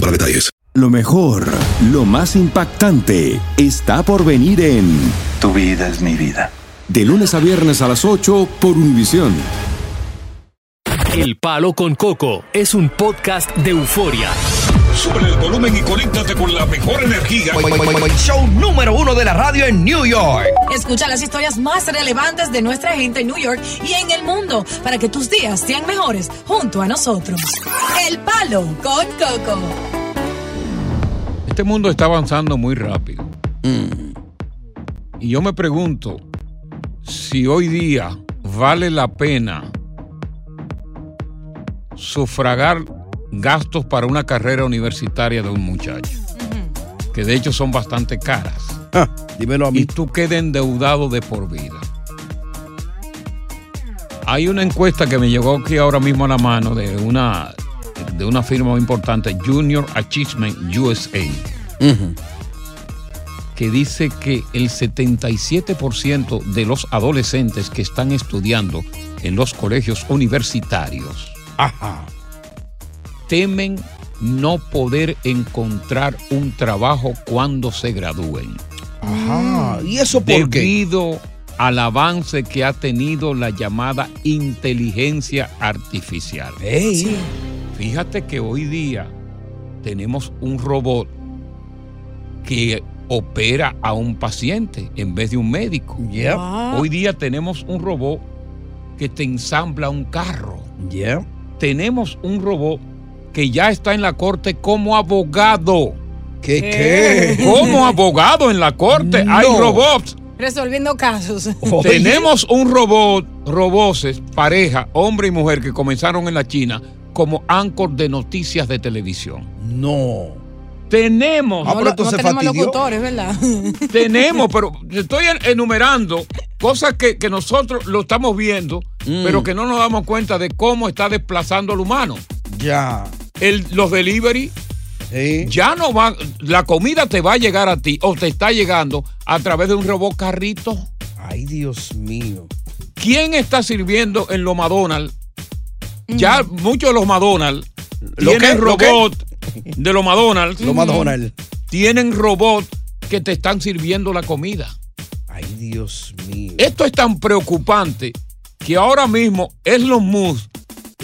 para detalles. Lo mejor, lo más impactante, está por venir en Tu vida es mi vida. De lunes a viernes a las 8 por Univisión. El Palo con Coco es un podcast de euforia. Sube el volumen y conéctate con la mejor energía. Show número uno de la radio en New York. Escucha las historias más relevantes de nuestra gente en New York y en el mundo para que tus días sean mejores junto a nosotros. El Palo con Coco. Este mundo está avanzando muy rápido. Y yo me pregunto si hoy día vale la pena sufragar gastos para una carrera universitaria de un muchacho. Que de hecho son bastante caras. dímelo a mí. Y tú quedes endeudado de por vida. Hay una encuesta que me llegó aquí ahora mismo a la mano de una, de una firma muy importante, Junior Achievement USA, que dice que el 77% de los adolescentes que están estudiando en los colegios universitarios temen no poder encontrar un trabajo cuando se gradúen. Ajá. ¿Y eso por qué? Debido al avance que ha tenido la llamada inteligencia artificial. Ey. Fíjate que hoy día tenemos un robot que opera a un paciente en vez de un médico. Yep. Hoy día tenemos un robot que te ensambla un carro. Yeah. Tenemos un robot que ya está en la corte como abogado. ¿Qué qué? Como abogado en la corte. Hay robots. Resolviendo casos. Oye. Tenemos un robot, roboces, pareja, hombre y mujer que comenzaron en la China como anchor de noticias de televisión. No. Tenemos, Ah, No, pero esto no tenemos locutores, ¿verdad? tenemos, pero estoy en- enumerando cosas que, que nosotros lo estamos viendo, Mm. pero que no nos damos cuenta de cómo está desplazando al humano. Ya. El, los delivery Sí. ya no van, la comida te va a llegar a ti o te está llegando a través de un robot carrito. Ay, Dios mío. ¿Quién está sirviendo en los McDonald's? Ya muchos de los McDonald's ¿Lo tienen qué? ¿Lo qué? robot de los McDonald's. Lo McDonald's. Tienen robot que te están sirviendo la comida. Ay, Dios mío. Esto es tan preocupante que ahora mismo es los Musk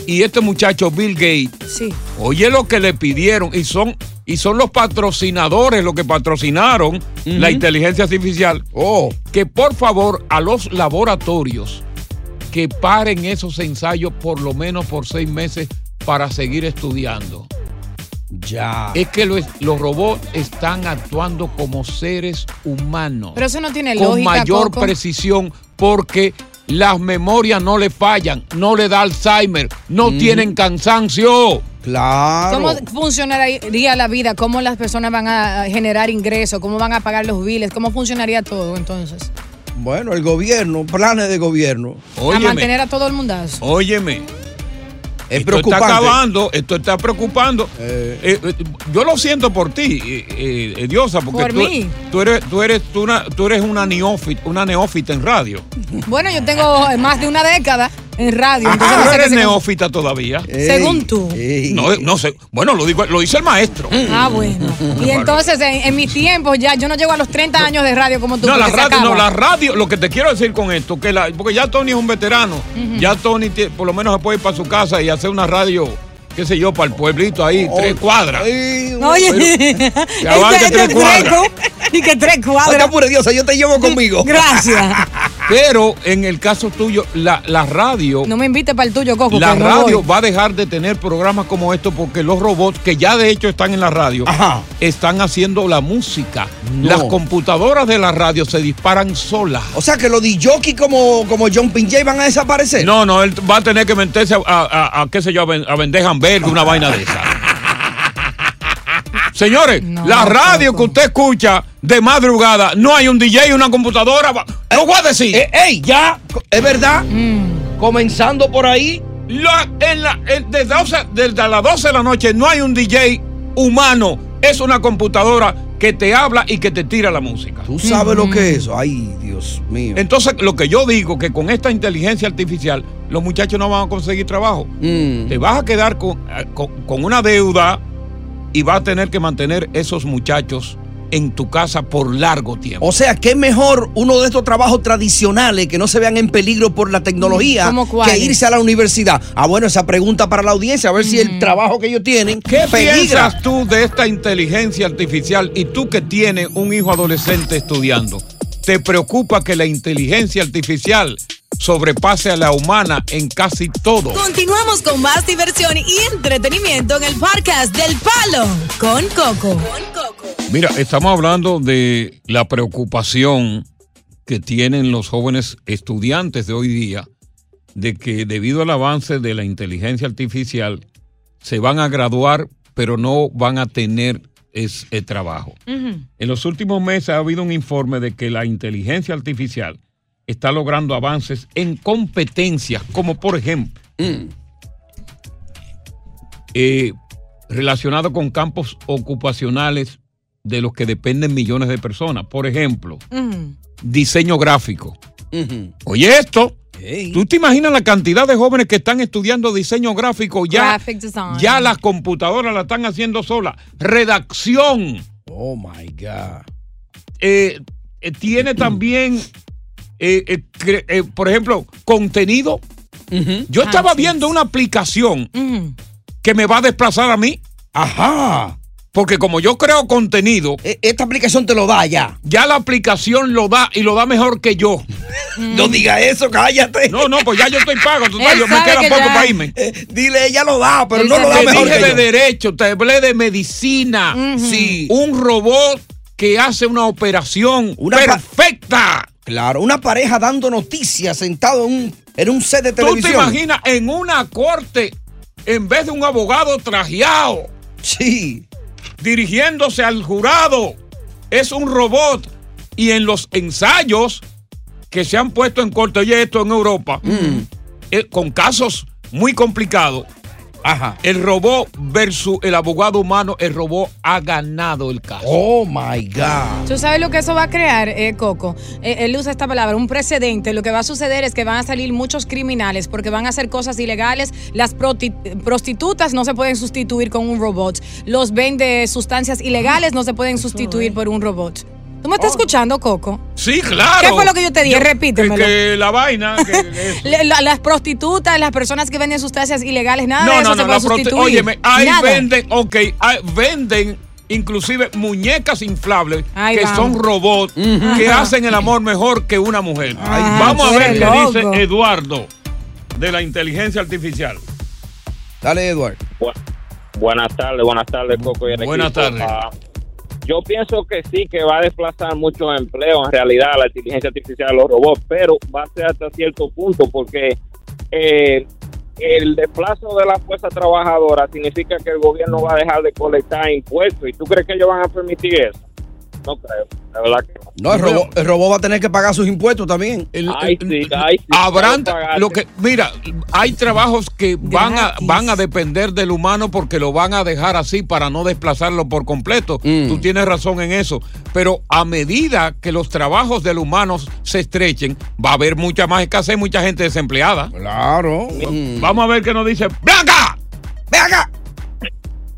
y este muchacho Bill Gates, Sí. Oye lo que le pidieron y son y son los patrocinadores los que patrocinaron la inteligencia artificial Oh. que por favor a los laboratorios que paren esos ensayos por lo menos por seis meses para seguir estudiando. Ya. Es que los, los robots están actuando como seres humanos Pero eso no tiene con lógica. mayor Coco. precisión porque las memorias no le fallan, no le da Alzheimer, no tienen cansancio. Claro. ¿Cómo funcionaría la vida? ¿Cómo las personas van a generar ingresos? ¿Cómo van a pagar los biles? ¿Cómo funcionaría todo entonces? Bueno, el gobierno, planes de gobierno. A mantener a todo el mundazo. Óyeme. Es esto preocupante. está acabando, esto está preocupando. Eh. Eh, eh, yo lo siento por ti, eh, eh, eh, Diosa, porque Por tú, mí. tú eres, tú eres, tú una, tú eres una neófita, una neófita en radio. Bueno, yo tengo más de una década en radio. entonces Ah, no sé eres neófita todavía. Ey, Según tú. ey. No, no sé. Bueno, lo, digo, lo dice el maestro. Ah, bueno. Y entonces, en, en mis tiempos, ya yo no llego a los 30 años de radio como tú. No, la radio, no, la radio, lo que te quiero decir con esto, que la, porque ya Tony es un veterano, ya Tony por lo menos se puede ir para su casa y hacer una radio, qué sé yo, para el pueblito ahí, tres cuadras. Ay, Oye, que abarque este- tres este cuadras. Y que tres cuadras. pura diosa, yo te llevo conmigo. Gracias. Pero en el caso tuyo, la, la radio, No me invite para el tuyo, Coco. la no radio voy. va a dejar de tener programas como estos porque los robots, que ya de hecho están en la radio, Ajá. están haciendo la música. No. Las computadoras de la radio se disparan solas. O sea que los DJ como, como John Pinjay van a desaparecer. No, no, él va a tener que meterse a, a- a- a, qué sé yo, a vender hamburgues, una vaina de esa. Señores, No, la radio que usted escucha de madrugada, no hay un DJ y una computadora. Lo voy a decir. Eh, ey, ya, es verdad. Mm. Comenzando por ahí. La- en la- en- desde, 12 desde las 12 de la noche no hay un DJ humano. Es una computadora que te habla y que te tira la música. Tú sabes lo que es eso. Ay, Dios mío. Entonces, lo que yo digo que con esta inteligencia artificial, los muchachos no van a conseguir trabajo. Mm. Te vas a quedar con, eh, con- con una deuda y vas a tener que mantener esos muchachos en tu casa por largo tiempo. O sea, que es mejor uno de estos trabajos tradicionales que no se vean en peligro por la tecnología ¿Cómo que irse a la universidad. Ah, bueno, esa pregunta para la audiencia, a ver si el trabajo que ellos tienen ¿Qué peligra. piensas tú de esta inteligencia artificial y tú que tienes un hijo adolescente estudiando? ¿Te preocupa que la inteligencia artificial sobrepase a la humana en casi todo? Continuamos con más diversión y entretenimiento en el podcast del Palo con Coco. Mira, estamos hablando de la preocupación que tienen los jóvenes estudiantes de hoy día de que debido al avance de la inteligencia artificial se van a graduar pero no van a tener ese trabajo. En los últimos meses ha habido un informe de que la inteligencia artificial está logrando avances en competencias como por ejemplo eh, relacionado con campos ocupacionales de los que dependen millones de personas. Por ejemplo, Ujú. diseño gráfico. Ujú. Oye esto. ¿tú te imaginas la cantidad de jóvenes que están estudiando diseño gráfico? Ya, Graphic design. ya las computadoras la están haciendo sola. Redacción. Oh my God. eh, eh, tiene también, eh, eh, eh, por ejemplo, contenido. Yo estaba viendo una aplicación que me va a desplazar a mí, Ajá. porque como yo creo contenido, E- Esta aplicación te lo da ya. ya la aplicación lo da y lo da mejor que yo. No diga eso, cállate. No, no, pues ya yo estoy pago, tú sabes, Él yo me queda que poco ya- para irme. Eh, dile, ella lo da, pero Él no lo da sabe Te mejor dije que de yo. derecho, te hablé de medicina. Sí. Un robot que hace una operación Una pa- perfecta. Claro, una pareja dando noticias sentado en un, en un set de ¿Tú te televisión. imaginas en una corte, en vez de un abogado trajeado, Sí. dirigiéndose al jurado? Es un robot. Y en los ensayos que se han puesto en corte, oye, esto en Europa, eh, con casos muy complicados, Ajá. el robot versus el abogado humano, el robot ha ganado el caso. Oh my God. ¿Tú sabes lo que eso va a crear, eh, Coco? Eh, él usa esta palabra, un precedente. Lo que va a suceder es que van a salir muchos criminales porque van a hacer cosas ilegales. Las prostitutas no se pueden sustituir con un robot. Los vende sustancias ilegales no se pueden sustituir por un robot. ¿Tú me estás escuchando, Coco? Sí, claro. ¿Qué fue lo que yo te dije? Repítemelo. Que, que la vaina. que- las prostitutas, las personas que venden sustancias ilegales, nada de no, eso no, se no. puede sustituir. Óyeme, ahí Nada. venden, ok, ahí venden inclusive muñecas inflables que vamos. son robots que Ajá. hacen el amor mejor que una mujer. Ay, Vamos a ver qué loco. dice Eduardo de la inteligencia artificial. Dale, Edward. Bu- buenas tardes, buenas tardes, Coco. Y el Buenas equipo. tardes. Yo pienso que sí, que va a desplazar muchos empleos en realidad la inteligencia artificial los robots, pero va a ser hasta cierto punto porque eh, el desplazo de la fuerza trabajadora significa que el gobierno va a dejar de colectar impuestos. ¿Y tú crees que ellos van a permitir eso? No creo, la verdad que no. No, el robot, el robot va a tener que pagar sus impuestos también. El- Ay, el- sí, ay, sí, Habrán lo que mira, hay trabajos que van a van a depender del humano porque lo van a dejar así para no desplazarlo por completo. Mm. Tú tienes razón en eso, pero a medida que los trabajos del humano se estrechen, va a haber mucha más escasez, mucha gente desempleada. Claro. Mm. Vamos a ver qué nos dice Blanca. ¡Ven acá!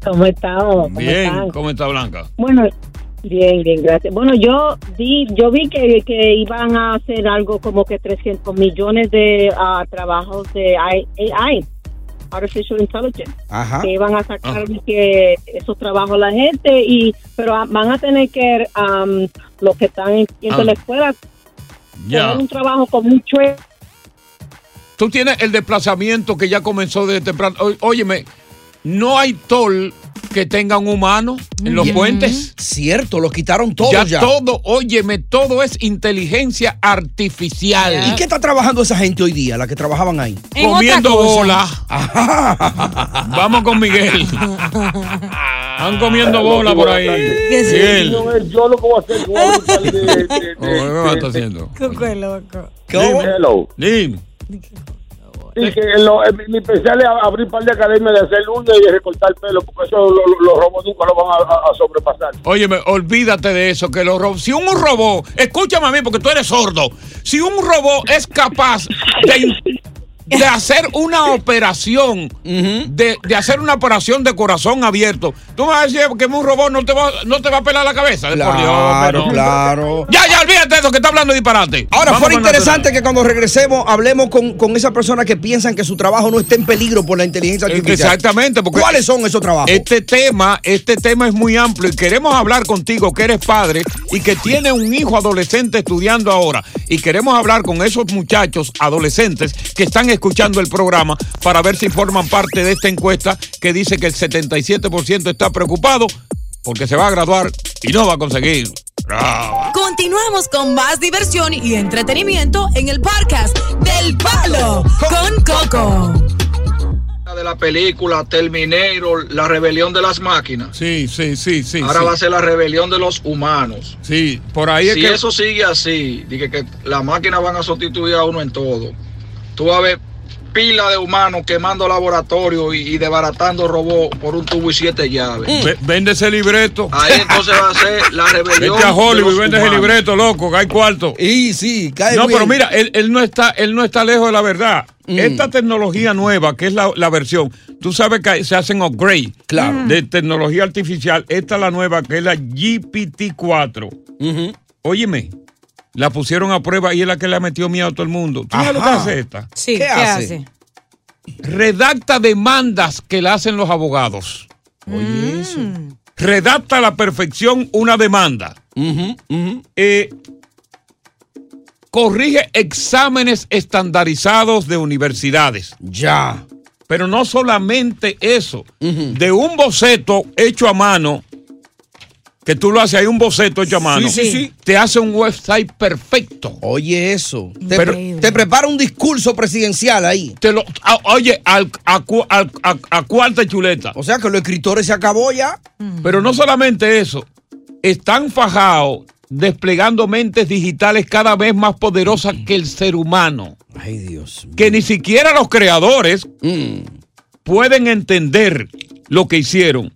¿Cómo estamos? ¿Cómo Bien, están? ¿cómo está Blanca? Bueno, bien, bien, gracias. Bueno, yo vi, yo vi que, que iban a hacer algo como que 300 millones de ah, trabajos de AI, Artificial Intelligence, Ajá. que iban a sacar que esos trabajos a la gente, y pero ah, van a tener que, um, los que están yendo Ah. la escuela, tener un trabajo como un trade. Tú tienes el desplazamiento que ya comenzó desde temprano. Óyeme, no hay tol que tenga un humano en los puentes. Cierto, lo quitaron todo ya, ya. todo, óyeme, todo es inteligencia artificial. ¿Y qué está trabajando esa gente hoy día, la que trabajaban ahí? En Comiendo bola. Vamos con Miguel. Están comiendo bola por ahí. Bien. Yo lo que voy a hacer, yo ¿Qué está haciendo? Hello. Dime. Sí, que lo, eh, mi, especial es abrir un par de academias de hacer uñas y de recortar pelo, porque eso lo- lo- los robos nunca lo van a sobrepasar. Óyeme, olvídate de eso, que los robots, si un robot, escúchame a mí porque tú eres sordo, si un robot es capaz de, de hacer una operación, de, de hacer una operación de corazón abierto, tú me vas a decir que un robot no te va, no te va a pelar la cabeza. Por Dios, Claro, pero- claro. Ya, ya, olvídate de eso que está hablando disparate. Ahora, Vamos con interesante que cuando regresemos hablemos con, con esas personas que piensan que su trabajo no está en peligro por la inteligencia artificial. Exactamente, porque ¿Cuáles son esos trabajos? Este tema, este tema es muy amplio y queremos hablar contigo que eres padre y que tiene un hijo adolescente estudiando ahora y queremos hablar con esos muchachos adolescentes que están escuchando el programa para ver si forman parte de esta encuesta que dice que el 77% está preocupado porque se va a graduar y no va a conseguir. Continuamos con más diversión y entretenimiento en el podcast del Palo con Coco. de la película Terminator, la rebelión de las máquinas. Sí, sí, sí, sí. Ahora sí. va a ser la rebelión de los humanos. Sí, por ahí es si que eso sigue así, dije que las máquinas van a sustituir a uno en todo. Tú vas a ver pila de humanos quemando laboratorios y, y desbaratando robots por un tubo y siete llaves. Ve- vende ese libreto. Ahí entonces va a ser la rebelión. Vete a Hollywood vende ese libreto, loco, que hay cuarto. Y sí, cae No, bien. pero mira, él, él no está, él no está lejos de la verdad. Esta tecnología nueva, que es la, la versión, tú sabes que se hacen upgrade Claro. de tecnología artificial. Esta es la nueva, que es la GPT-4. Óyeme, la pusieron a prueba y es la que le ha metido miedo a todo el mundo. ¿Tú sabes lo que hace esta? Sí, ¿Qué ¿qué, hace? hace? Redacta demandas que le hacen los abogados. Oye, eso. Redacta a la perfección una demanda. Ujú. eh, corrige exámenes estandarizados de universidades. Ya. Pero no solamente eso, de un boceto hecho a mano, que tú lo haces ahí, un boceto hecho a mano, sí, sí. te hace un website perfecto. Oye, eso. Te, Pero- pre- te prepara un discurso presidencial ahí. Te lo, a- oye, al- a, a- a cuarta chuleta. O sea que los escritores se acabó ya. Pero no solamente eso, están fajados desplegando mentes digitales cada vez más poderosas que el ser humano. Ay, Dios. que ni siquiera los creadores Mm. pueden entender lo que hicieron.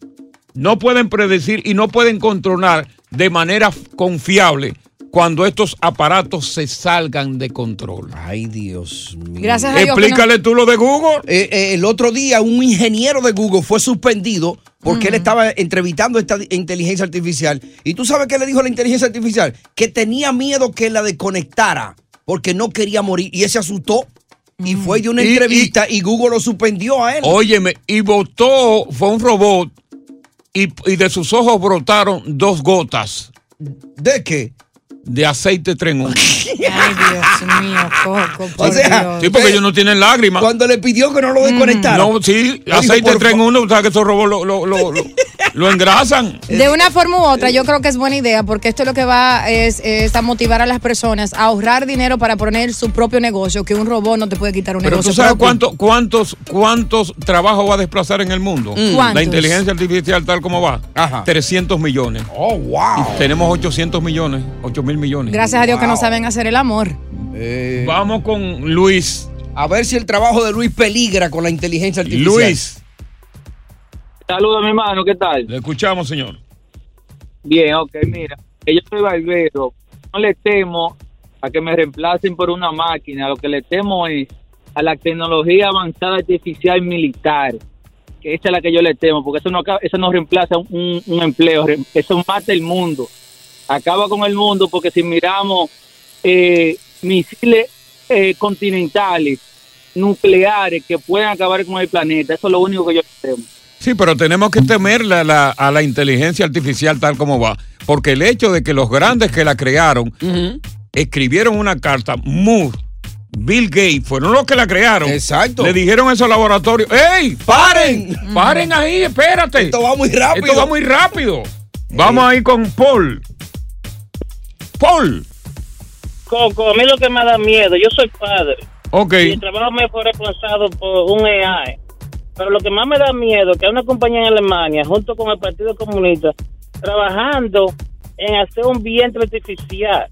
No pueden predecir y no pueden controlar de manera confiable cuando estos aparatos se salgan de control. Ay, Dios mío. Gracias a Dios. que no- Explícale tú lo de Google. Eh, eh, el otro día un ingeniero de Google fue suspendido porque él estaba entrevistando esta inteligencia artificial. ¿Y tú sabes qué le dijo la inteligencia artificial? Que tenía miedo que la desconectara porque no quería morir. Y él se asustó y fue de una Y- y- entrevista y, Google lo suspendió a él. Óyeme, y botó, fue un robot y, y de sus ojos brotaron dos gotas ¿De qué? de aceite tren. Ay, Dios mío, Coco, por O sea, Dios. Sí, porque ellos no tienen lágrimas. Cuando le pidió que no lo desconectara. No, sí, aceite tren uno, o sea que esos robots lo, lo, lo, lo- engrasan. De una forma u otra, yo creo que es buena idea porque esto lo que va es, es a motivar a las personas a ahorrar dinero para poner su propio negocio, que un robot no te puede quitar un Pero negocio. tú sabes propio. cuánto, cuántos, cuántos trabajos va a desplazar en el mundo. Mm. ¿Cuántos? La inteligencia artificial tal como va. Ajá. 300 millones. Oh, wow. Y tenemos 800 millones, 8 mil millones. Gracias a Dios que no saben hacer el amor. Eh, Vamos con Luis. a ver si el trabajo de Luis peligra con la inteligencia artificial. Luis, Saludos, mi hermano, ¿qué tal? le escuchamos, señor. Bien, ok, mira, yo soy barbero, no le temo a que me reemplacen por una máquina, lo que le temo es a la tecnología avanzada artificial militar, que esa es la que yo le temo, porque eso no, acaba- eso no reemplaza un, un empleo, eso mata el mundo, acaba con el mundo, porque si miramos eh, misiles eh, continentales, nucleares, que pueden acabar con el planeta, eso es lo único que yo le temo. Sí, pero tenemos que temerle a la, a la inteligencia artificial tal como va. Porque el hecho de que los grandes que la crearon escribieron una carta, Moore, Bill Gates, fueron los que la crearon. Exacto. Le dijeron a esos laboratorios, ¡Ey! ¡Paren! ¡Paren ahí! ¡Espérate! Esto va muy rápido. Esto va muy rápido. Vamos ahí con Paul. Paul. Coco, a mí lo que me da miedo, yo soy padre. Ok. Y el trabajo me fue reemplazado por un AI. Pero lo que más me da miedo es que hay una compañía en Alemania, junto con el Partido Comunista, trabajando en hacer un vientre artificial.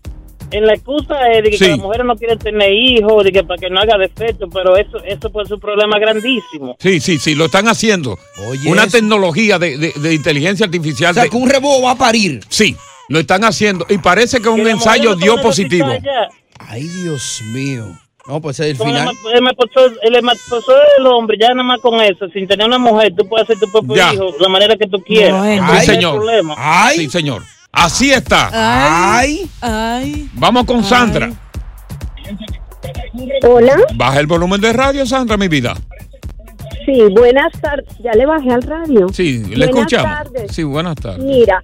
En la excusa es de que, Sí. las mujeres no quieren tener hijos, de que para que no haga defecto, pero eso eso puede ser un problema grandísimo. Sí, sí, sí, lo están haciendo. Una eso. tecnología de, de- de inteligencia artificial. O sea, de- que un rebobo va a parir. Sí, lo están haciendo. Y parece que un Que la ensayo dio positivo. Ay, Dios mío. No, pues es el Con final. el maposo- el hombre, ya nada más con eso, sin tener una mujer, tú puedes hacer tu propio Ya. hijo de la manera que tú quieras. Sí, No hay señor. problema. Sí, señor. Así está. Ay. Ay. Vamos con Sandra. Hola. Baja el volumen de radio, Sandra, mi vida. Sí, buenas tardes. Ya le bajé al radio. Sí, le Buenas escuchamos. tardes. Sí, buenas tardes. Mira,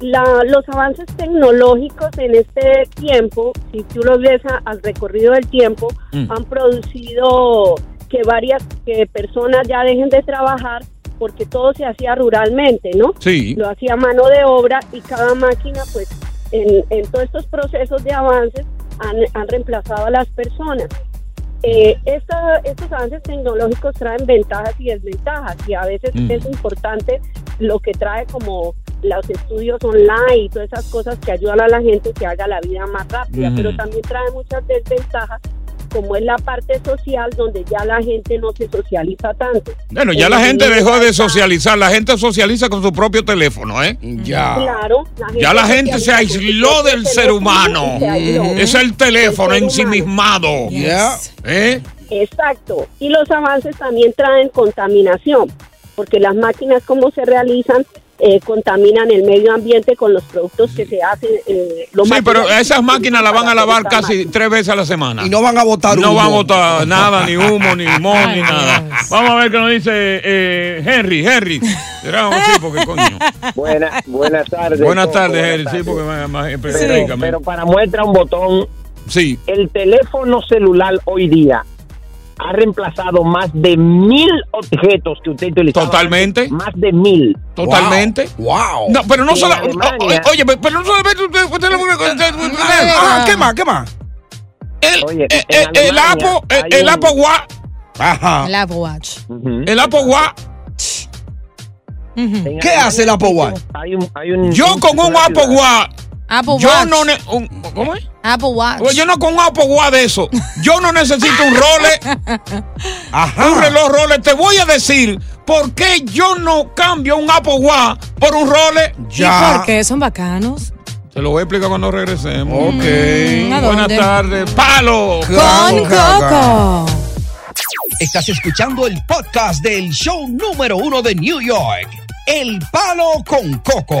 la- los avances tecnológicos en este tiempo, si tú los ves a- al recorrido del tiempo, Mm. han producido que varias que personas ya dejen de trabajar porque todo se hacía ruralmente, ¿no? Sí. Lo hacía mano de obra y cada máquina, pues, en, en todos estos procesos de avances han, han reemplazado a las personas. Eh, esta- estos avances tecnológicos traen ventajas y desventajas y a veces Mm. es importante lo que trae como los estudios online y todas esas cosas que ayudan a la gente que haga la vida más rápida, pero también trae muchas desventajas como es la parte social donde ya la gente no se socializa tanto. Bueno, ya la gente dejó de socializar. La gente socializa con su propio teléfono, ¿eh? Ya. Claro, Ya la gente se aisló del ser humano. Es el teléfono El ensimismado. humano. ¿Eh? Exacto. Y los avances también traen contaminación, porque las máquinas como se realizan eh, contaminan el medio ambiente con los productos que se hacen. eh, los Sí, pero esas máquinas las van a lavar casi tres veces a la semana. Y no van a botar No humo. van a botar nada, ni humo, ni limón, ni nada. Vamos a ver qué nos dice eh, Henry. Henry. Sí, porque coño. Buena, buenas tardes. Buenas tardes, buenas Henry. Sí, porque más, más Pero, pero para muestra un botón, sí. el teléfono celular hoy día ha reemplazado más de mil objetos que usted utilizaba. Totalmente. Más de mil. Totalmente. Wow. No, pero no solo. Oye, pero no solamente usted. usted le- Ah, ¿qué más? ¿Qué más? El, Oye, eh, eh, el Apple, el, hay el Apple Watch. Ajá. El Apple Watch. El Apple Watch. ¿Qué hace el Apple Watch? Hay un, hay un, Yo con un Apple. Watch. Apple Yo Watch. no. ne- un- ¿Cómo es? Apple Watch. Pues yo no con un Apple Watch de eso. Yo no necesito un Rolex. Un reloj Rolex. Te voy a decir por qué yo no cambio un Apple Watch por un Rolex. ¿Y por qué? ¿Son bacanos? Te lo voy a explicar cuando regresemos. Ok. ¿a Buenas tardes. Palo. Con Coco. Estás escuchando el podcast del show número uno de New York. El Palo con Coco.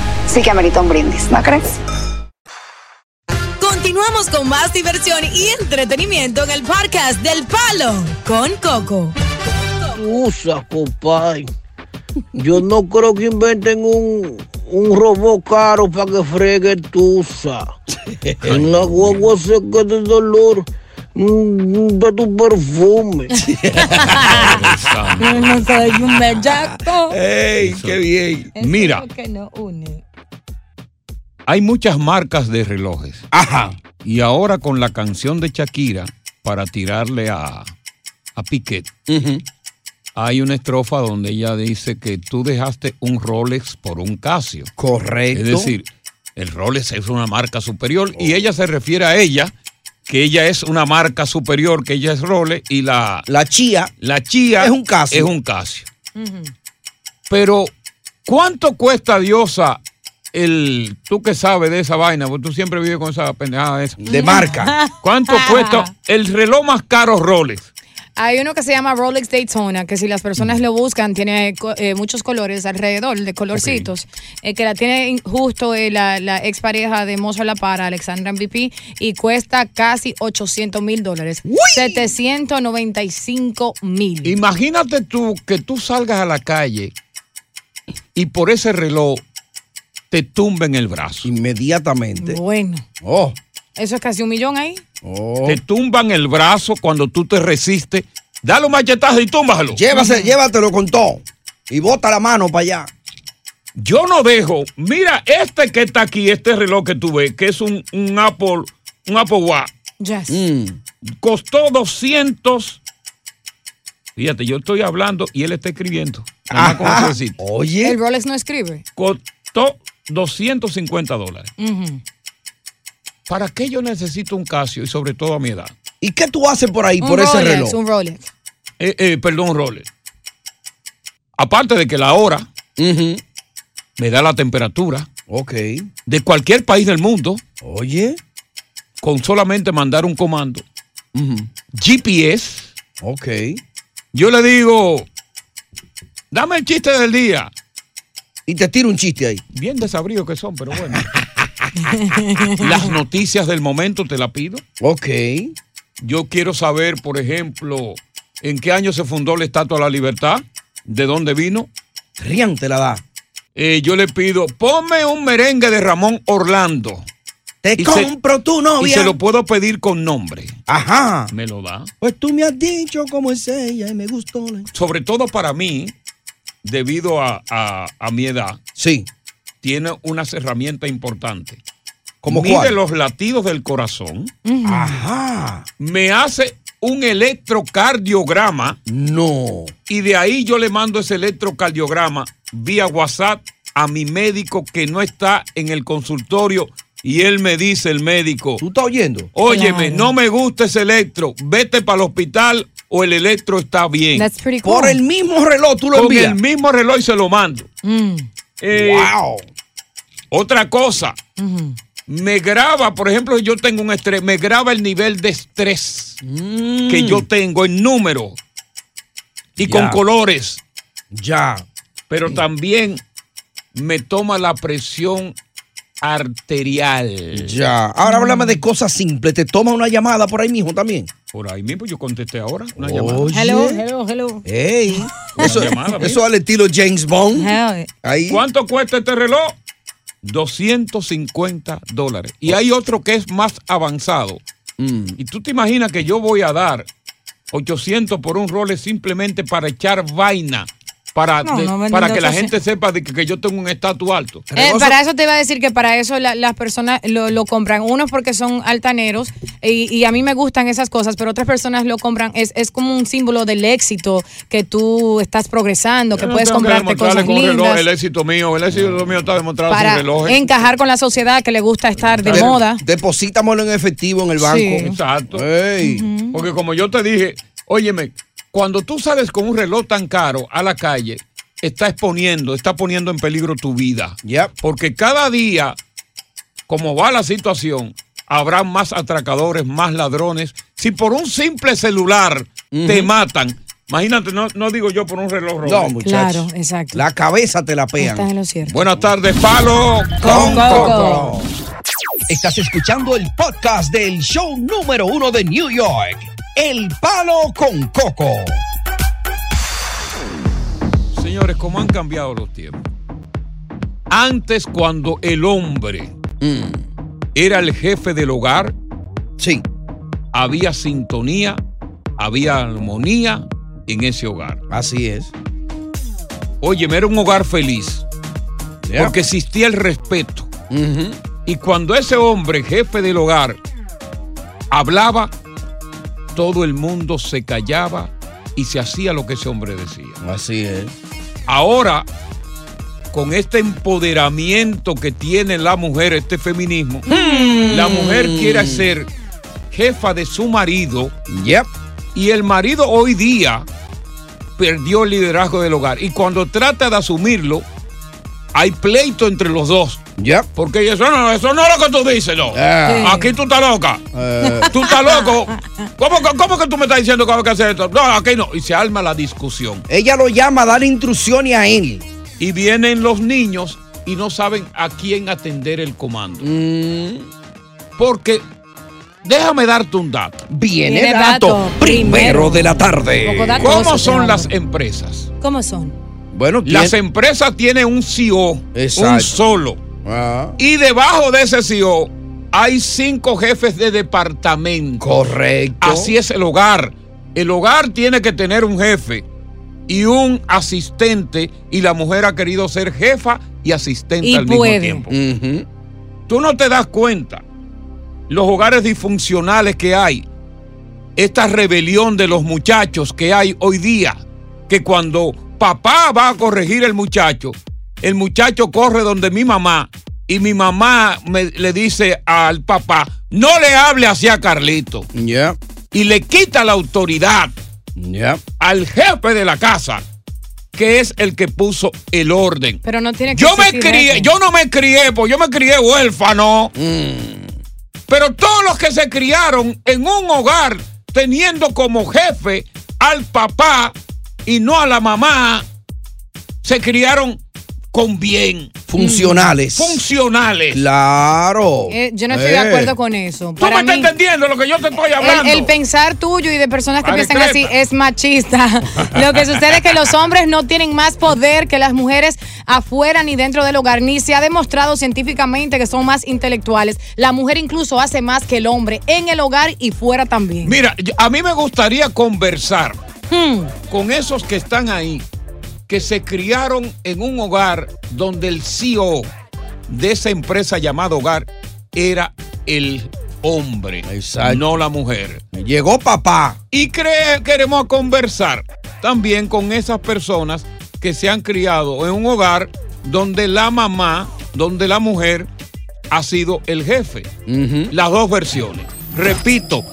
sí que amerita un brindis, ¿no crees? Continuamos con más diversión y entretenimiento en el podcast del Palo con Coco. Usa, compadre. Yo no creo que inventen un, un robot caro para que fregue tusa. En la guagua seca de dolor mm, de tu perfume. No soy un bellaco. ¡Ey, qué bien! Eso Mira. es lo que nos une. Hay muchas marcas de relojes. Ajá. Y ahora con la canción de Shakira para tirarle a, a Piquet, hay una estrofa donde ella dice que tú dejaste un Rolex por un Casio. Correcto. Es decir, el Rolex es una marca superior y ella se refiere a ella que ella es una marca superior, que ella es Rolex, y la, La chía la Chía es un Casio. Es un Casio. Pero, ¿cuánto cuesta, Diosa, el. Tú que sabes de esa vaina, porque tú siempre vives con esa pendejada esa. De marca. ¿Cuánto cuesta el reloj más caro Rolex? Hay uno que se llama Rolex Daytona, que si las personas lo buscan, tiene eh, muchos colores alrededor, de colorcitos, eh, que la tiene justo eh, la, la expareja de Mozo La Para, Alexandra MVP, y cuesta casi 800 mil dólares. 795 mil. Imagínate tú que tú salgas a la calle y por ese reloj te tumben el brazo. Inmediatamente. Bueno. Oh. Eso es casi un millón ahí. Te tumban el brazo cuando tú te resistes. Dale un machetazo y túmbaselo. Llévase, llévatelo con todo. Y bota la mano para allá. Yo no dejo. Mira, este que está aquí, este reloj que tú ves, que es un, un Apple, un Apple Watch. Yes. Mm. Costó 200. Fíjate, yo estoy hablando y él está escribiendo. Nada más. Oye. El Rolex no escribe. Costó 250 dólares. ¿Para qué yo necesito un Casio y sobre todo a mi edad? ¿Y qué tú haces por ahí, Un por ese reloj? Un Rolex. Eh, eh, perdón, Rolex. Aparte de que la hora me da la temperatura. Ok. De cualquier país del mundo. Oye. Con solamente mandar un comando. GPS. Ok. Yo le digo, dame el chiste del día. Y te tiro un chiste ahí. Bien desabrido que son, pero bueno. Las noticias del momento te la pido. Ok. Yo quiero saber, por ejemplo, en qué año se fundó la Estatua de la Libertad, de dónde vino. Rian te la da. Eh, yo le pido, ponme un merengue de Ramón Orlando. Te Y se- compro tu novia. Y se lo puedo pedir con nombre. Ajá. Me lo da. Pues tú me has dicho cómo es ella y me gustó. la- Sobre todo para mí, debido a, a- a mi edad. Sí. Tiene unas herramientas importantes. ¿Cómo Mide cuál? los latidos del corazón. Ajá. Me hace un electrocardiograma. No. Y de ahí yo le mando ese electrocardiograma vía WhatsApp a mi médico que no está en el consultorio. Y él me dice, el médico. ¿Tú estás oyendo? Óyeme, Claro. no me gusta ese electro. Vete para el hospital o el electro está bien. That's pretty cool. Por el mismo reloj tú lo Con envías. el mismo reloj y se lo mando. Mm. Eh, wow. Otra cosa. Me graba, por ejemplo, yo tengo un estrés, me graba el nivel de estrés que yo tengo en número y Ya. con colores. Ya. Pero también me toma la presión arterial. Ya. Ahora háblame de cosas simples. Te toma una llamada por ahí mismo también. Por ahí mismo yo contesté ahora una Oye. llamada. Hello, hello, hello. Ey. Una Eso, llamada, mira. eso al estilo James Bond. Ahí. ¿Cuánto cuesta este reloj? 250 dólares. Y hay otro que es más avanzado. Mm. Y tú te imaginas que yo voy a dar 800 por un Rolex simplemente para echar vaina, para, No, de- no venden para que la 800. gente sepa de que, que yo tengo un estatus alto. Eh, para eso te iba a decir que para eso la- las personas lo, lo compran. Unos porque son altaneros y, y a mí me gustan esas cosas, pero otras personas lo compran. Es, es como un símbolo del éxito que tú estás progresando, que no puedes que comprarte demostrarle cosas con un reloj lindas el éxito mío, el éxito mío está demostrado para sin relojes. encajar con la sociedad que le gusta estar de De- moda. Deposítamelo en efectivo en el banco. Sí. Exacto. Porque como yo te dije, óyeme, cuando tú sales con un reloj tan caro a la calle, está exponiendo, está poniendo en peligro tu vida. Porque cada día, como va la situación, habrá más atracadores, más ladrones. Si por un simple celular te matan, imagínate, no, no digo yo por un reloj No, Rolex. muchachos. Claro, exacto. La cabeza te la pegan. Estás en lo cierto. Buenas tardes, Palo Con Coco. Coco. Estás escuchando el podcast del show número uno de New York. El Palo con Coco. Señores, ¿cómo han cambiado los tiempos? Antes, cuando el hombre era el jefe del hogar, sí. había sintonía, había armonía en ese hogar. Así es. Oye, era un hogar feliz, porque existía el respeto. Y cuando ese hombre, jefe del hogar, hablaba, todo el mundo se callaba y se hacía lo que ese hombre decía. Así es. Ahora, con este empoderamiento que tiene la mujer, este feminismo, Hmm. la mujer quiere hacer jefa de su marido. Y el marido hoy día perdió el liderazgo del hogar. Y cuando trata de asumirlo, hay pleito entre los dos. Ya. Porque eso no, eso no es lo que tú dices, no. Ah. Aquí tú estás loca. Eh. Tú estás loco. ¿Cómo, que- cómo que tú me estás diciendo que hay que hacer esto? No, aquí no. Y se arma la discusión. Ella lo llama a dar instrucciones a él. Y vienen los niños y no saben a quién atender el comando. Mm. Porque, déjame darte un dato. Viene Viene dato dato primero de la tarde. ¿Cómo son las empresas? ¿Cómo son? Bueno, Las empresas tienen un CEO, Exacto. un solo. Ah. Y debajo de ese CEO hay cinco jefes de departamento. Correcto. Así es el hogar. El hogar tiene que tener un jefe y un asistente y la mujer ha querido ser jefa y asistente Y al puede. mismo tiempo. Tú no te das cuenta los hogares disfuncionales que hay, esta rebelión de los muchachos que hay hoy día, que cuando papá va a corregir el muchacho, el muchacho corre donde mi mamá y mi mamá me- le dice al papá, no le hable así a Carlito. Ya. Y le quita la autoridad Ya. al jefe de la casa, que es el que puso el orden. Pero no tiene que Yo me crié, eso. yo no me crié, pues yo me crié huérfano. Mm. Pero todos los que se criaron en un hogar teniendo como jefe al papá y no a la mamá, se criaron con bien. Funcionales. Funcionales. Claro. Eh, yo no estoy de Eh. acuerdo con eso. ¿Tú me estás entendiendo lo que yo te estoy hablando? El, el pensar tuyo y de personas que piensan así es machista. Lo que sucede es que los hombres no tienen más poder que las mujeres afuera ni dentro del hogar, ni se ha demostrado científicamente que son más intelectuales. La mujer incluso hace más que el hombre en el hogar y fuera también. Mira, a mí me gustaría conversar. Con esos que están ahí, que se criaron en un hogar donde el CEO de esa empresa llamada hogar era el hombre, no la mujer. Llegó papá. Y queremos conversar también con esas personas que se han criado en un hogar donde la mamá, donde la mujer ha sido el jefe. Las dos versiones. Repito,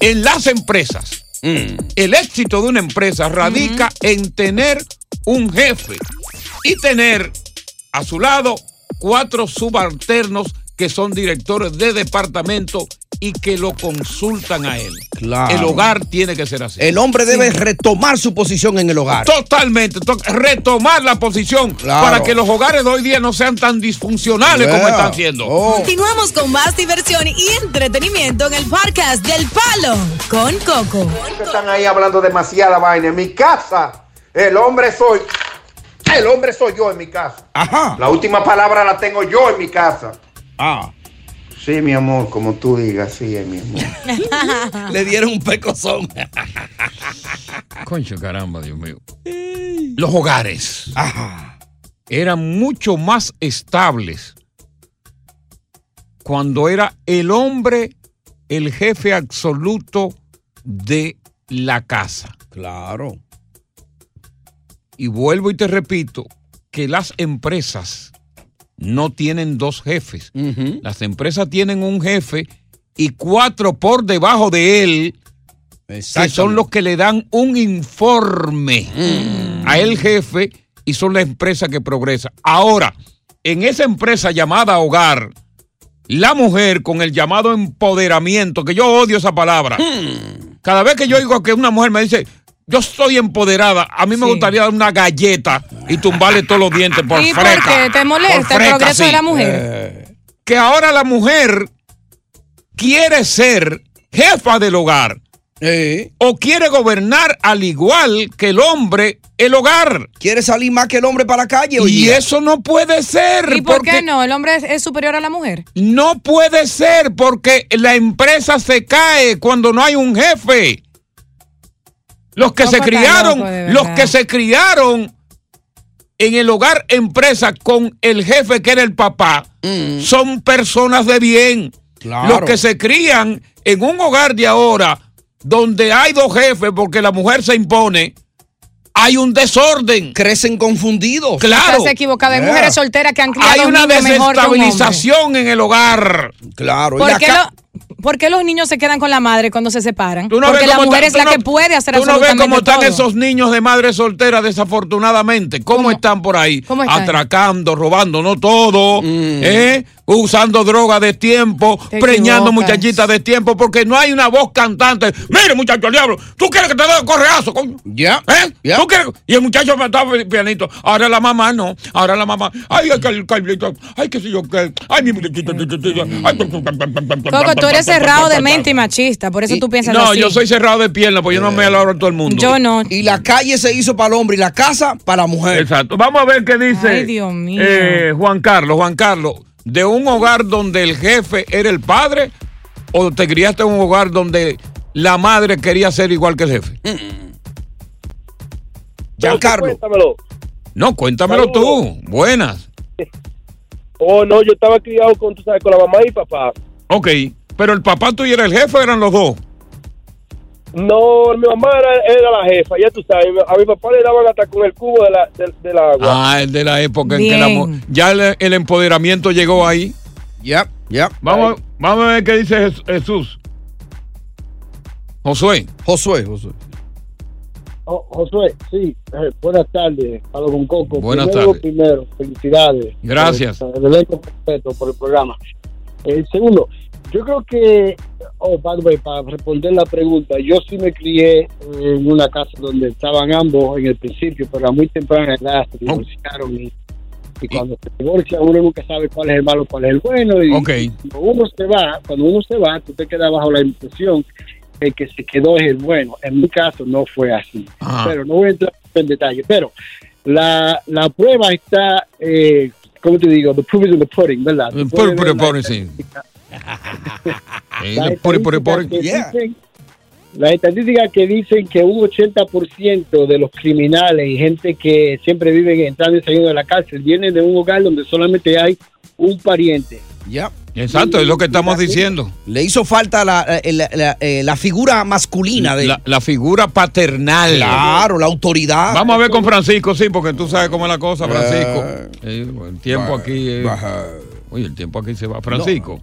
en las empresas, el éxito de una empresa radica en tener un jefe y tener a su lado cuatro subalternos que son directores de departamento y que lo consultan a él. Claro. El hogar tiene que ser así. El hombre debe retomar su posición en el hogar. Totalmente, to- retomar la posición Claro. para que los hogares de hoy día no sean tan disfuncionales como están siendo. Oh. Continuamos con más diversión y entretenimiento en el podcast del Palo con Coco. Están ahí hablando demasiada vaina. En mi casa, el hombre soy. El hombre soy yo en mi casa. Ajá. La última palabra la tengo yo en mi casa. Ah. Sí, mi amor, como tú digas, sí, mi amor. Le dieron un pecozón. Concho, caramba, Dios mío. Los hogares eran mucho más estables cuando era el hombre el jefe absoluto de la casa. Claro. Y vuelvo y te repito que las empresas no tienen dos jefes. Las empresas tienen un jefe y cuatro por debajo de él que son los que le dan un informe a el jefe y son la empresa que progresa. Ahora, en esa empresa llamada hogar, la mujer con el llamado empoderamiento, que yo odio esa palabra, cada vez que yo oigo que una mujer me dice, yo estoy empoderada, a mí me gustaría dar una galleta y tumbarle todos los dientes por ¿Y por qué? ¿Te molesta el progreso de la mujer? Que ahora la mujer quiere ser jefa del hogar. O quiere gobernar al igual que el hombre el hogar. Quiere salir más que el hombre para la calle. hoy Y día. eso no puede ser. ¿Y por porque qué no? ¿El hombre es, es superior a la mujer? No puede ser porque la empresa se cae cuando no hay un jefe. Los que se criaron, loco, los que se criaron en el hogar empresa con el jefe que era el papá, son personas de bien. Claro. Los que se crían en un hogar de ahora donde hay dos jefes porque la mujer se impone, hay un desorden. Crecen confundidos. Claro. Estás equivocada. Hay Yeah. mujeres solteras que han criado Hay un una niño mejor que un hombre. desestabilización en el hogar. Claro. ¿Por y qué acá- ¿Por qué los niños se quedan con la madre cuando se separan? No Porque la mujer está- es la no- que puede hacer Tú no ves absolutamente cómo están todo. esos niños de madre soltera, desafortunadamente. ¿Cómo, están por ahí? ¿Cómo están? Atracando, robando, no todo. ¿eh? Usando droga de tiempo, Te preñando equivocas. muchachitas de tiempo, porque no hay una voz cantante. Mire, muchacho, el diablo, tú quieres que te dé un correazo, coño. Ya. ¿Eh? ¿Tú quieres? Y el muchacho me estaba pianito. Ahora la mamá no. Ahora la mamá. Ay, ay, Carl- Carlito. Ay, qué sé yo qué. Ay, mi muchachita. Ay, Coco, tú eres cerrado de mente y machista, por eso tú piensas No, así. yo soy cerrado de pierna, pues yo no me hablo a todo el mundo. Yo no. Y la calle se hizo para el hombre y la casa para la mujer. Exacto. Vamos a ver qué dice Ay, Dios mío. eh, Juan Carlos. Juan Carlos, ¿de un hogar donde el jefe era el padre o te criaste en un hogar donde la madre quería ser igual que el jefe? Giancarlo. Cuéntamelo. No, cuéntamelo tú. Buenas. Oh, no, yo estaba criado con, tú sabes, con la mamá y papá. Ok, pero el papá tuyo era el jefe eran los dos? No, mi mamá era, era la jefa, ya tú sabes. A mi papá le daban hasta con el cubo de la, del- del agua. Ah, el de la época en que la ya el, el empoderamiento llegó ahí. Ya, ya. Vamos, vamos a ver qué dice Jes- Jesús. Josué. Josué, Josué. Oh, Josué, sí, eh, buenas tardes, Palo con Coco. Buenas primero, tardes. Primero, felicidades. Gracias. Eh, El elenco completo por el programa. El segundo, yo creo que, oh, by the way, para responder la pregunta, yo sí me crié en una casa donde estaban ambos en el principio, pero a muy temprana edad se divorciaron y, y cuando se divorcia uno nunca sabe cuál es el malo, cuál es el bueno. Y cuando uno se va, cuando uno se va, tú te quedas bajo la impresión el que se quedó es el bueno. En mi caso no fue así. Ajá. Pero no voy a entrar en detalle. Pero la, la prueba está, eh, ¿cómo te digo? The proof is in the pudding, ¿verdad? Puedes por, ver la por, sí. Eh, la por, por, por- estadística que dicen- la estadística que dicen que un 80% de los criminales y gente que siempre vive entrando y saliendo de la cárcel vienen de un hogar donde solamente hay un pariente. Ya. Exacto, es lo que estamos diciendo. Le hizo falta la, eh, la- la- eh, la figura masculina de La, la figura paternal. Claro, la autoridad. Vamos a ver con Francisco, sí, porque tú sabes cómo es la cosa, Francisco. Eh, el tiempo aquí. eh, baja. Oye, el tiempo aquí se va. Francisco.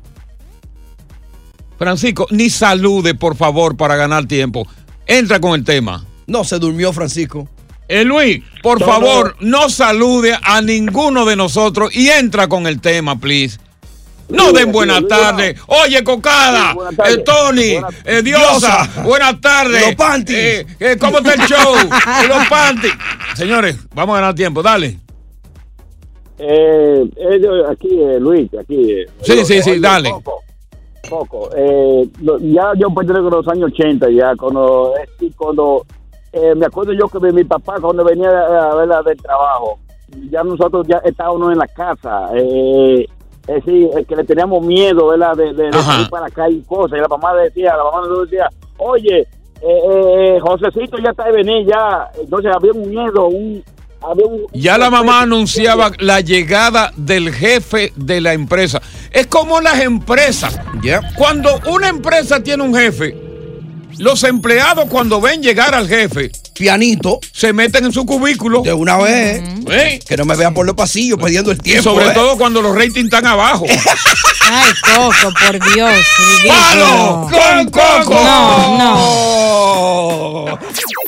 Francisco, ni salude, por favor, para ganar tiempo. Entra con el tema. No, se durmió Francisco. Eh, Luis, por No, favor, no salude a ninguno de nosotros y entra con el tema, please. No Sí, den sí, buenas Luis, tardes. Oye, Cocada, Sí, tardes. eh, Tony, eh, Diosa, buenas tardes. Los panties. Eh, eh, ¿Cómo está el show? Los panties. Señores, vamos a ganar tiempo, dale. Eh, aquí, eh, Luis, aquí. eh, Sí, sí, sí, dale. Coco, eh, lo- ya yo pertenezco a los años 80, ya, cuando, eh, cuando eh, me acuerdo yo que mi papá, cuando venía a, a verla del trabajo, ya nosotros ya estábamos en la casa, eh, eh, sí, eh, que le teníamos miedo, ¿verdad? De, de, de salir para acá y cosas, y la mamá decía, la mamá nos decía, oye, eh, eh, Josecito ya está de venir, ya, entonces había un miedo, un... Un, Ya la mamá anunciaba la llegada del jefe de la empresa. Es como las empresas. Cuando una empresa tiene un jefe, los empleados cuando ven llegar al jefe, pianito, se meten en su cubículo. De una vez. ¿Eh? Que no me vean por los pasillos pidiendo el Y tiempo. sobre ¿eh? todo cuando los ratings están abajo. Ay, Coco, por Dios. ¡Palo con Coco! No, no.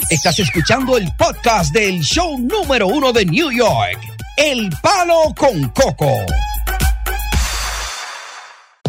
Estás escuchando el podcast del show número uno de New York. El Palo con Coco.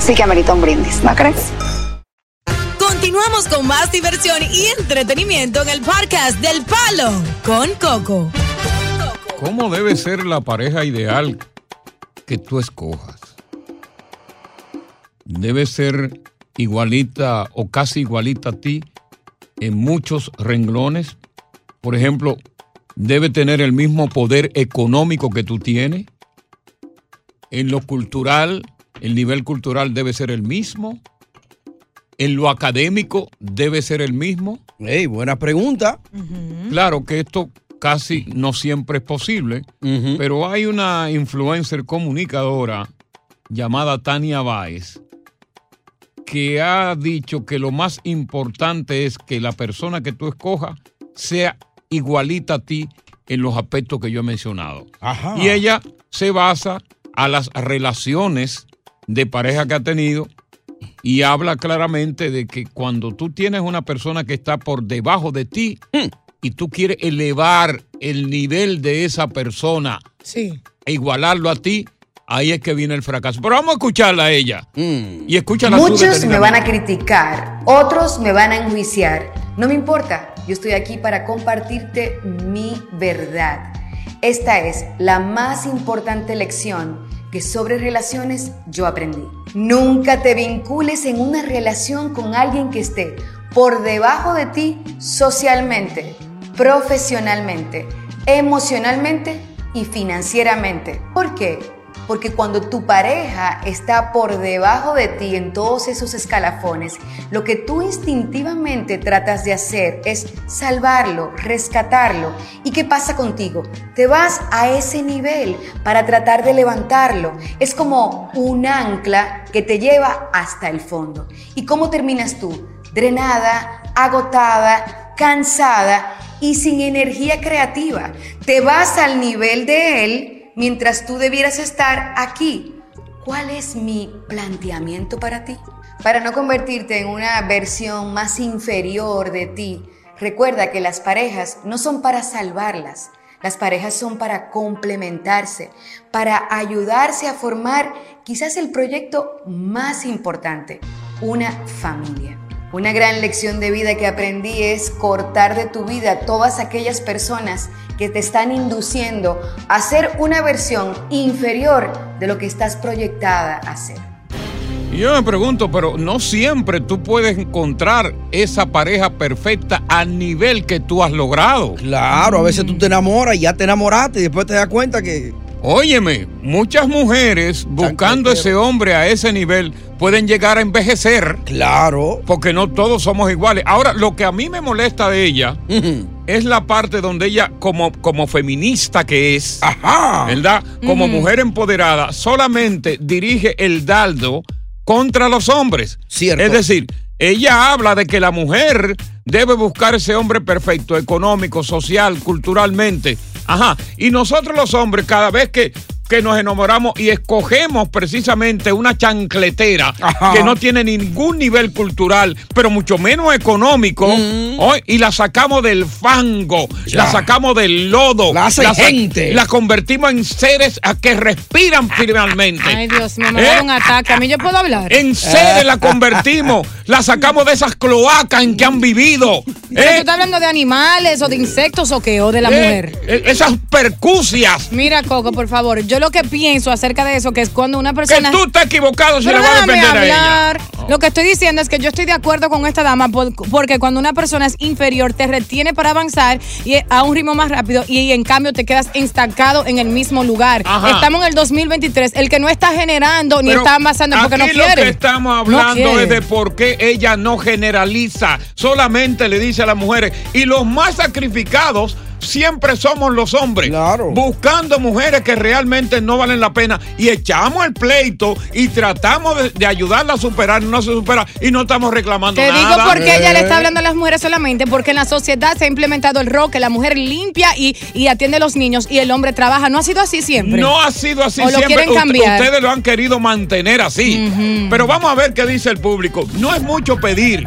sí que amerita un brindis, ¿no crees? Continuamos con más diversión y entretenimiento en el podcast del Palo con Coco. ¿Cómo debe ser la pareja ideal que tú escojas? Debe ser igualita o casi igualita a ti en muchos renglones. Por ejemplo, debe tener el mismo poder económico que tú tienes. En lo cultural, el nivel cultural debe ser el mismo. En lo académico debe ser el mismo. Ey, buena pregunta. Claro que esto casi no siempre es posible, pero hay una influencer comunicadora llamada Tania Báez que ha dicho que lo más importante es que la persona que tú escojas sea igualita a ti en los aspectos que yo he mencionado. Ajá. Y ella se basa a las relaciones de pareja que ha tenido y habla claramente de que cuando tú tienes una persona que está por debajo de ti y tú quieres elevar el nivel de esa persona Sí. e igualarlo a ti, ahí es que viene el fracaso. Pero vamos a escucharla a ella. Y escúchala Muchos me van a criticar, otros me van a enjuiciar. No me importa, yo estoy aquí para compartirte mi verdad. Esta es la más importante lección que sobre relaciones yo aprendí. Nunca te vincules en una relación con alguien que esté por debajo de ti socialmente, profesionalmente, emocionalmente y financieramente. ¿Por qué? Porque cuando tu pareja está por debajo de ti en todos esos escalafones, lo que tú instintivamente tratas de hacer es salvarlo, rescatarlo. ¿Y qué pasa contigo? Te vas a ese nivel para tratar de levantarlo. Es como un ancla que te lleva hasta el fondo. ¿Y cómo terminas tú? Drenada, agotada, cansada y sin energía creativa. Te vas al nivel de él mientras tú debieras estar aquí. ¿Cuál es mi planteamiento para ti? Para no convertirte en una versión más inferior de ti, recuerda que las parejas no son para salvarlas. Las parejas son para complementarse, para ayudarse a formar quizás el proyecto más importante, una familia. Una gran lección de vida que aprendí es cortar de tu vida todas aquellas personas que te están induciendo a ser una versión inferior de lo que estás proyectada a ser. Y yo me pregunto, pero no siempre tú puedes encontrar esa pareja perfecta al nivel que tú has logrado. Claro, a veces tú te enamoras y ya te enamoraste y después te das cuenta que. Óyeme, muchas mujeres buscando ese hombre a ese nivel pueden llegar a envejecer. Claro. Porque no todos somos iguales. Ahora, lo que a mí me molesta de ella es la parte donde ella, como, como feminista que es, ¿verdad? Como mujer empoderada, solamente dirige el dardo contra los hombres. Es decir, ella habla de que la mujer debe buscar ese hombre perfecto, económico, social, culturalmente. Ajá. Y nosotros los hombres, cada vez que, que nos enamoramos y escogemos precisamente una chancletera que no tiene ningún nivel cultural, pero mucho menos económico, hoy, y la sacamos del fango, la sacamos del lodo, La hace gente. la convertimos en seres a que respiran finalmente. Ay, Dios me ¿Eh? da un ataque. A mí yo puedo hablar. En seres la convertimos, la sacamos de esas cloacas en que han vivido. ¿Pero ¿eh? tú estás hablando de animales o de insectos o qué? ¿O de la Eh, mujer? eh, Esas percusias. Mira, Coco, por favor. Yo lo que pienso acerca de eso, que es cuando una persona. Que tú estás equivocado si Pero le vas a déjame defender a ella. hablar. Lo que estoy diciendo es que yo estoy de acuerdo con esta dama por- porque cuando una persona es inferior te retiene para avanzar y a un ritmo más rápido y, en cambio te quedas estancado en el mismo lugar. Ajá. Estamos en el 2023. El que no está generando ni Pero está avanzando porque no quiere. lo que estamos hablando es de por qué ella no generaliza, solamente le dice a las mujeres. Y los más sacrificados siempre somos los hombres. Buscando mujeres que realmente no valen la pena y echamos el pleito y tratamos de, de ayudarla a superar, no se supera y no estamos reclamando Te digo nada. por qué ella le está Eh. hablando a las mujeres solamente, porque en la sociedad se ha implementado el rol que la mujer limpia y, y atiende a los niños y el hombre trabaja. ¿No ha sido así siempre? No ha sido así ¿O lo siempre. quieren Ust- cambiar? Ustedes lo han querido mantener así. Pero vamos a ver qué dice el público. No es mucho pedir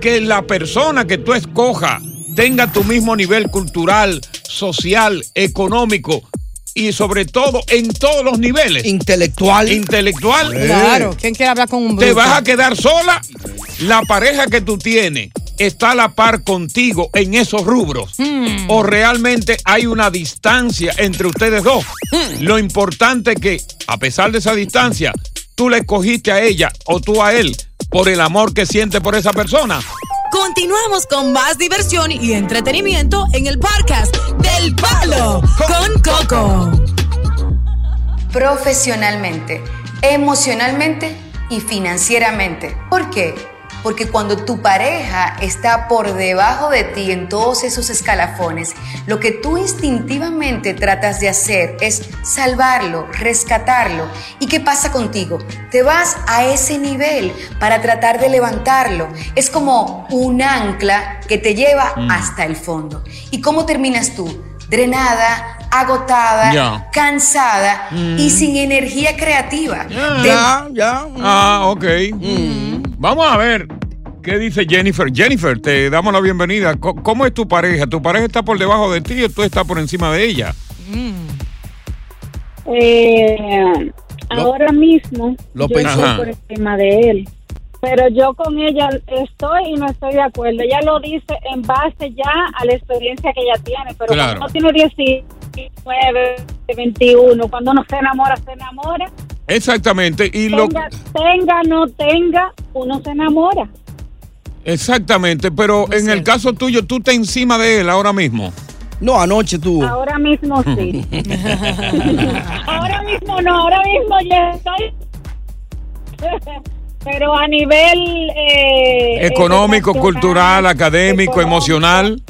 que la persona que tú escojas tenga tu mismo nivel cultural, social, económico y sobre todo en todos los niveles. Intelectual. Intelectual. Claro, ¿quién quiere hablar con un bruto? ¿Te vas a quedar sola la pareja que tú tienes está a la par contigo en esos rubros o realmente hay una distancia entre ustedes dos. Lo importante es que, a pesar de esa distancia, tú le escogiste a ella o tú a él por el amor que siente por esa persona. Continuamos con más diversión y entretenimiento en el podcast del Palo con Coco. profesionalmente, emocionalmente y financieramente. ¿Por qué? Porque cuando tu pareja está por debajo de ti en todos esos escalafones, lo que tú instintivamente tratas de hacer es salvarlo, rescatarlo. ¿Y qué pasa contigo? Te vas a ese nivel para tratar de levantarlo. Es como un ancla que te lleva Mm. hasta el fondo. ¿Y cómo terminas tú? Drenada, agotada, Ya. cansada y Mm. sin energía creativa. Ya, ya. Ah, ok. Vamos a ver qué dice Jennifer. Jennifer, te damos la bienvenida. Co- ¿Cómo es tu pareja? ¿Tu pareja está por debajo de ti o tú estás por encima de ella? Eh, Lo- ahora mismo lo yo pensé. estoy Ajá. por encima de él. Pero yo con ella estoy y no estoy de acuerdo. Ella lo dice en base ya a la experiencia que ella tiene. Pero Claro. cuando uno tiene 19, 21, cuando uno se enamora, se enamora. Exactamente. Y lo Tenga, tenga, no tenga, uno se enamora. Exactamente, pero en el caso tuyo tú estás encima de él ahora mismo. No, anoche tú. Ahora mismo sí. ahora mismo no, ahora mismo ya estoy. Pero a nivel eh, Económico, cultural, académico, económico, emocional.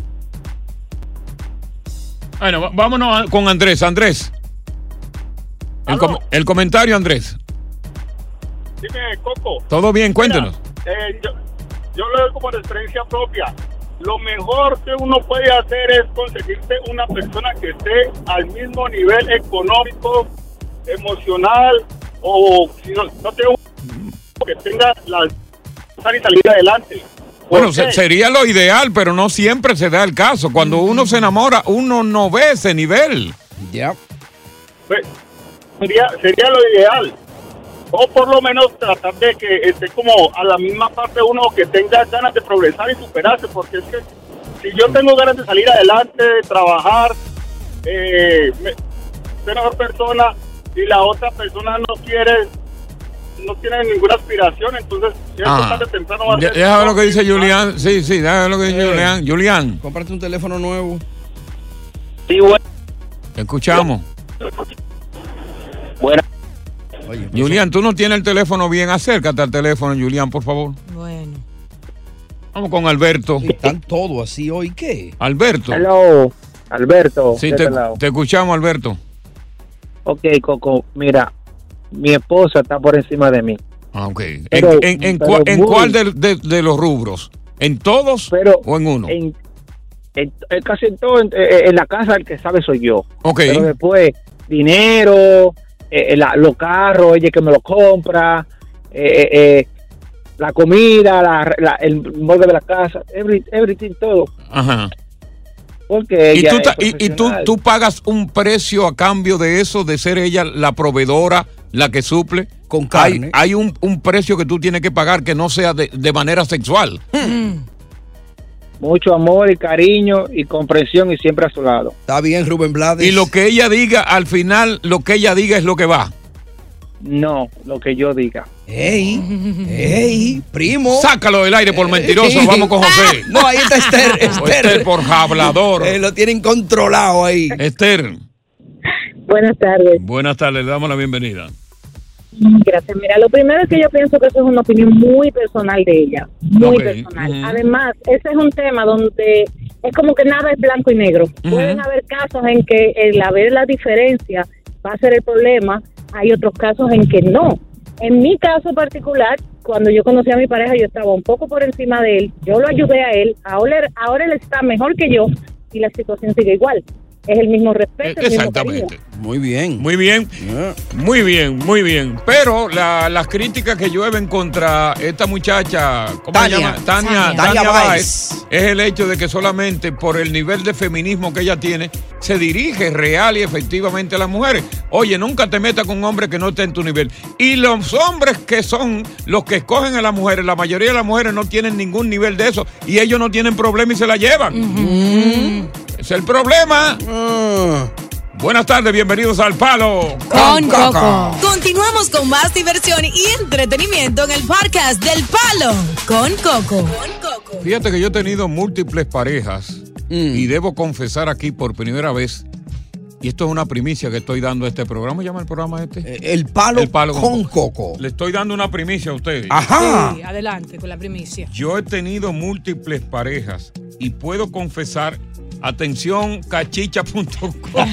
Bueno, vámonos con Andrés. Andrés. El, com- el comentario, Andrés. Dime, Coco. Todo bien, cuéntenos. Eh, yo, yo lo como de experiencia propia. Lo mejor que uno puede hacer es conseguirse una persona que esté al mismo nivel económico, emocional, o si no, no tengo que tenga la y salir adelante. Bueno, ¿Por qué? sería lo ideal, pero no siempre se da el caso. Cuando uno se enamora, uno no ve ese nivel. Ya. Pues, sería, sería lo ideal. O por lo menos tratar de que esté como a la misma parte uno que tenga ganas de progresar y superarse, porque es que si yo tengo ganas de salir adelante, de trabajar, eh, me- ser mejor persona y la otra persona no quiere, no tiene ninguna aspiración, entonces Ah. tarde temprano va a Ya- ser- Déjame ver lo que dice Julián. Sí, sí, déjame ver lo que dice Julián. Julián, Cómprate un teléfono nuevo. Sí, bueno. te escuchamos. Bueno. Julián, tú no tienes el teléfono bien. Acércate al teléfono, Julián, por favor. Bueno. Vamos con Alberto. Están todos así hoy, ¿qué? Alberto. Hello, Alberto. Sí, te, lado. te escuchamos, Alberto. Ok, Coco, mira, mi esposa está por encima de mí. Ah, ok. ¿En, Pero- en- en pero cua- en muy- cuál de, de- de los rubros? ¿En todos o en uno? En, en- en casi en todo, en, en la casa el que sabe soy yo. Ok. Pero después, dinero, eh, la- los carros, ella que me los compra, eh, eh, eh, la comida, la, la- el molde de la casa, every- everything, todo. Ajá. Porque ¿Y, ella tú, es ta- y, y tú, tú pagas un precio a cambio de eso, de ser ella la proveedora, la que suple? Con carne. hay un, un precio que tú tienes que pagar que no sea de, de manera sexual. Mucho amor y cariño y comprensión y siempre a su lado. Está bien, Rubén Blades. Y lo que ella diga, al final, lo que ella diga es lo que va. No, lo que yo diga. ¡Ey! ¡Ey! ¡Primo! Sácalo del aire por mentiroso. Vamos con José. No, ahí está Esther. Esther por hablador. Eh, lo tienen controlado ahí. Esther, Buenas tardes. buenas tardes, le damos la bienvenida. Gracias. Mira, lo primero es que yo pienso que eso es una opinión muy personal de ella, muy personal. Además, ese es un tema donde es como que nada es blanco y negro. Pueden haber casos en que el haber la diferencia va a ser el problema, hay otros casos en que no. En mi caso particular, cuando yo conocí a mi pareja, yo estaba un poco por encima de él, yo lo ayudé a él, ahora, ahora él está mejor que yo y la situación sigue igual. Es el mismo respeto. el mismo Exactamente. Muy bien. Muy bien. Muy bien, muy bien. Pero la- las críticas que llueven contra esta muchacha, ¿cómo Tania. se llama? Tania, Tania. Tania Báez. es el hecho de que solamente por el nivel de feminismo que ella tiene, se dirige real y efectivamente a las mujeres. Oye, nunca te metas con un hombre que no esté en tu nivel. Y los hombres que son los que escogen a las mujeres, la mayoría de las mujeres no tienen ningún nivel de eso y ellos no tienen problema y se la llevan. Ese es el problema. Buenas tardes, bienvenidos al Palo Con Coco. Continuamos con más diversión y entretenimiento en el podcast del Palo con Coco. Fíjate que yo he tenido múltiples parejas y debo confesar aquí por primera vez, y esto es una primicia que estoy dando a este programa, ¿cómo se llama el programa este? El palo, con coco. Le estoy dando una primicia a ustedes. Sí, adelante con la primicia. Yo he tenido múltiples parejas y puedo confesar, atención, cachicha.com.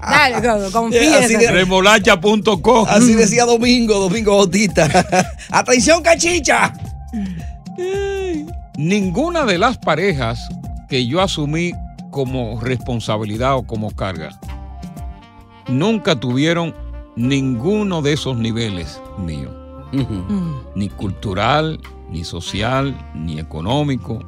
Dale, confía. Remolacha.com. Así decía Domingo, Domingo Bautista. Atención, cachicha. Ninguna de las parejas que yo asumí como responsabilidad o como carga nunca tuvieron ninguno de esos niveles míos. Ni cultural, ni social, ni económico.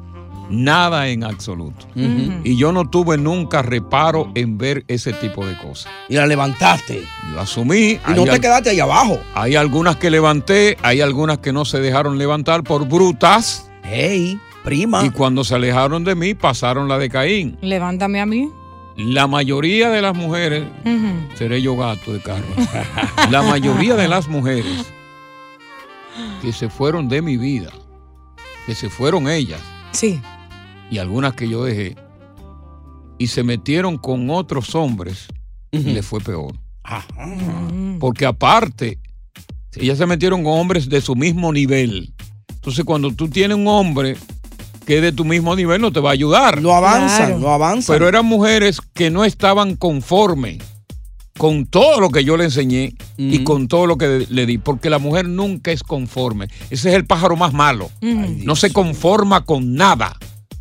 Nada en absoluto. Y yo no tuve nunca reparo en ver ese tipo de cosas. Y la levantaste. Lo asumí. Y no te quedaste ahí abajo. Hay algunas que levanté, hay algunas que no se dejaron levantar por brutas. Hey, prima. Y cuando se alejaron de mí, pasaron la de Caín. Levántame a mí. La mayoría de las mujeres, seré yo gato de carro, la mayoría de las mujeres que se fueron de mi vida, que se fueron ellas, Sí. Y algunas que yo dejé, y se metieron con otros hombres, y les fue peor. Porque aparte, ellas se metieron con hombres de su mismo nivel. Entonces, cuando tú tienes un hombre que es de tu mismo nivel, no te va a ayudar. No avanzan, Claro. no avanzan. Pero eran mujeres que no estaban conformes con todo lo que yo le enseñé y con todo lo que le di, porque la mujer nunca es conforme. Ese es el pájaro más malo. no se conforma con nada.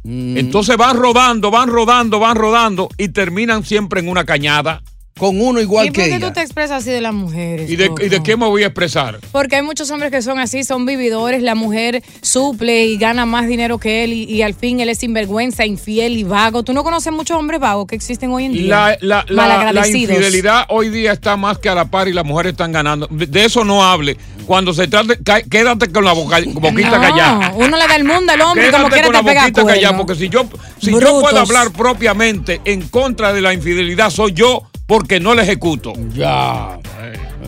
Entonces van rodando, van rodando, van rodando y terminan siempre en una cañada. Con uno ¿Y por qué tú te expresas así de las mujeres? ¿Y de, Coco? y de qué me voy a expresar? Porque hay muchos hombres que son así, son vividores, la mujer suple y gana más dinero que él y, y al fin él es sinvergüenza, infiel y vago. ¿Tú no conoces muchos hombres vagos que existen hoy en día? La, la, la, infidelidad hoy día está más que a la par y las mujeres están ganando. De eso no hable. Cuando se trate, quédate con la boca, boquita No, callada. uno le da el mundo al hombre como Quédate quiera con te la pega boquita callada, porque si yo, si yo puedo hablar propiamente en contra de la infidelidad, soy yo porque no la ejecuto. Ya.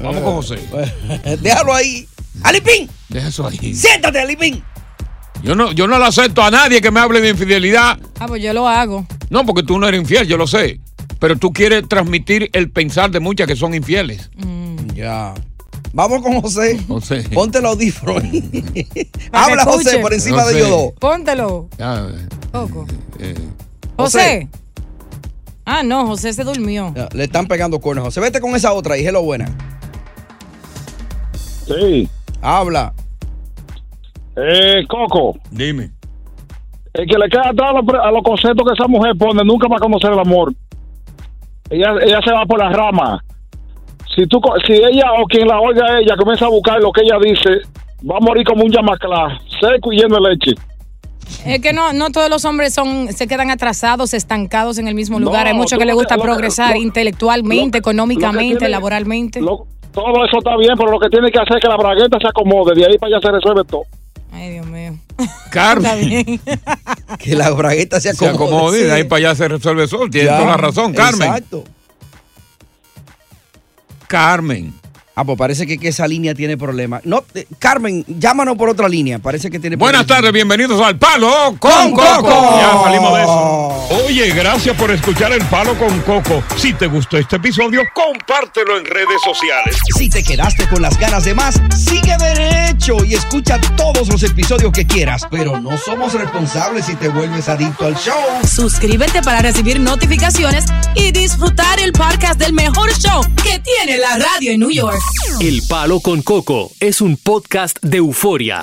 Vamos con José. Déjalo ahí. Alipín. Deja eso ahí. Siéntate, Alipín. Yo no, yo no le acepto a nadie que me hable de infidelidad. Ah, pues yo lo hago. No, porque tú no eres infiel, yo lo sé. Pero tú quieres transmitir el pensar de muchas que son infieles. Ya. Vamos con José. José. Ponte el audífono. Habla José por encima de ellos dos. Póntelo. Ya, Coco. eh, José. Ah, no, José se durmió. Le están pegando cuernos. José, vete con esa otra y hello buena. Sí. Habla. Eh, Coco. Dime. El que le queda atrás a los, pre- a los conceptos que esa mujer pone nunca va a conocer el amor. Ella, ella se va por las ramas. Si, tú, si ella o quien la oiga a ella comienza a buscar lo que ella dice, va a morir como un llamaclá, seco y lleno de leche. Es que no, no todos los hombres son, se quedan atrasados, estancados en el mismo lugar. No, Hay muchos que les gusta lo progresar lo- intelectualmente, económicamente, tiene- laboralmente. Todo eso está bien, pero lo que tiene que hacer es que la bragueta se acomode. De ahí para allá se resuelve todo. Ay, Dios mío. Carmen. Que la bragueta se Se acomode. acomode, de ahí Sí. para allá se resuelve eso. Tienes toda la razón, Carmen. Exacto. Carmen. Ah, pues parece que, que esa línea tiene problemas. No, eh, Carmen, llámanos por otra línea. Parece que tiene Buenas problemas. tardes, bienvenidos al Palo con, Con Coco. Coco. Ya salimos de eso. Oye, gracias por escuchar el Palo con Coco. Si te gustó este episodio, compártelo en redes sociales. Si te quedaste con las ganas de más, sigue derecho y escucha todos los episodios que quieras. Pero no somos responsables si te vuelves adicto al show. Suscríbete para recibir notificaciones y disfrutar el podcast del mejor show que tiene la radio en New York. El Palo con Coco es un podcast de euforia.